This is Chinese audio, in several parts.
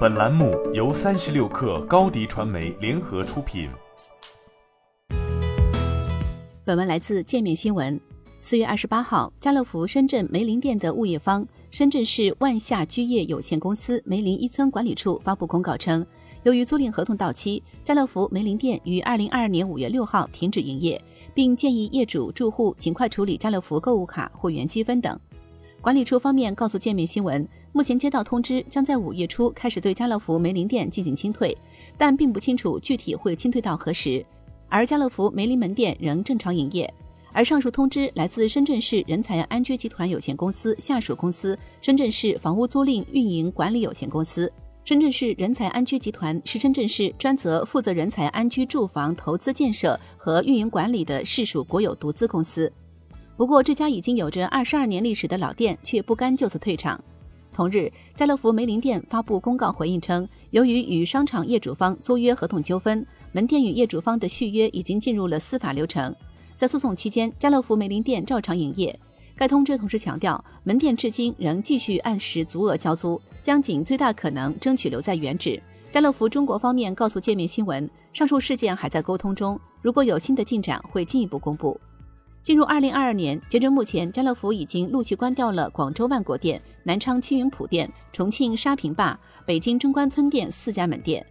本栏目由三十六氪高低传媒联合出品。本文来自界面新闻。四月二十八号，家乐福深圳梅林店的物业方深圳市万夏居业有限公司梅林一村管理处发布公告称，由于租赁合同到期，家乐福梅林店于二零二二年五月六号停止营业，并建议业主住户尽快处理家乐福购物卡会员积分等。管理处方面告诉界面新闻，目前接到通知，将在五月初开始对家乐福梅林店进行清退，但并不清楚具体会清退到何时。而家乐福梅林门店仍正常营业。而上述通知来自深圳市人才安居集团有限公司下属公司深圳市房屋租赁运营管理有限公司。深圳市人才安居集团是深圳市专责负责人才安居住房投资建设和运营管理的市属国有独资公司。不过，这家已经有着二十二年历史的老店却不甘就此退场。同日，家乐福梅林店发布公告回应称，由于与商场业主方租约合同纠纷，门店与业主方的续约已经进入了司法流程。在诉讼期间，家乐福梅林店照常营业。该通知同时强调，门店至今仍继续按时足额交租，将尽最大可能争取留在原址。家乐福中国方面告诉界面新闻，上述事件还在沟通中，如果有新的进展，会进一步公布。进入二零二二年，截至目前，家乐福已经陆续关掉了广州万国店、南昌青云浦店、重庆沙坪坝、北京中关村店四家门店。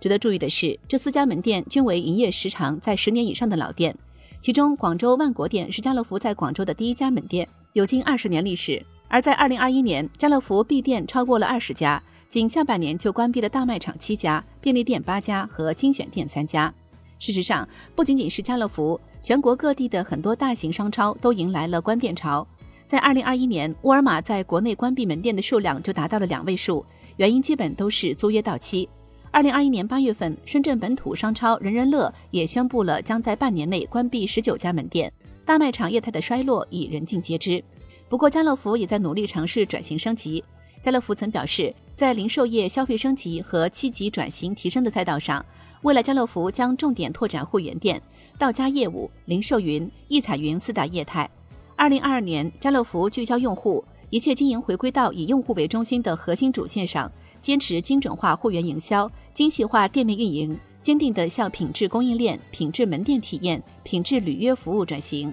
值得注意的是，这四家门店均为营业时长在十年以上的老店。其中，广州万国店是家乐福在广州的第一家门店，有近二十年历史。而在二零二一年，家乐福闭店超过了二十家，仅下半年就关闭了大卖场七家、便利店八家和精选店三家。事实上，不仅仅是家乐福，全国各地的很多大型商超都迎来了关店潮。在二零二一年，沃尔玛在国内关闭门店的数量就达到了两位数，原因基本都是租约到期。二零二一年八月份，深圳本土商超人人乐也宣布了将在半年内关闭十九家门店。大卖场业态的衰落已人尽皆知。不过，家乐福也在努力尝试转型升级。家乐福曾表示，在零售业消费升级和七级转型提升的赛道上，未来家乐福将重点拓展会员店、到家业务、零售云、易彩云四大业态。二零二二年，家乐福聚焦用户，一切经营回归到以用户为中心的核心主线上。坚持精准化会员营销、精细化店面运营，坚定地向品质供应链、品质门店体验、品质履约服务转型。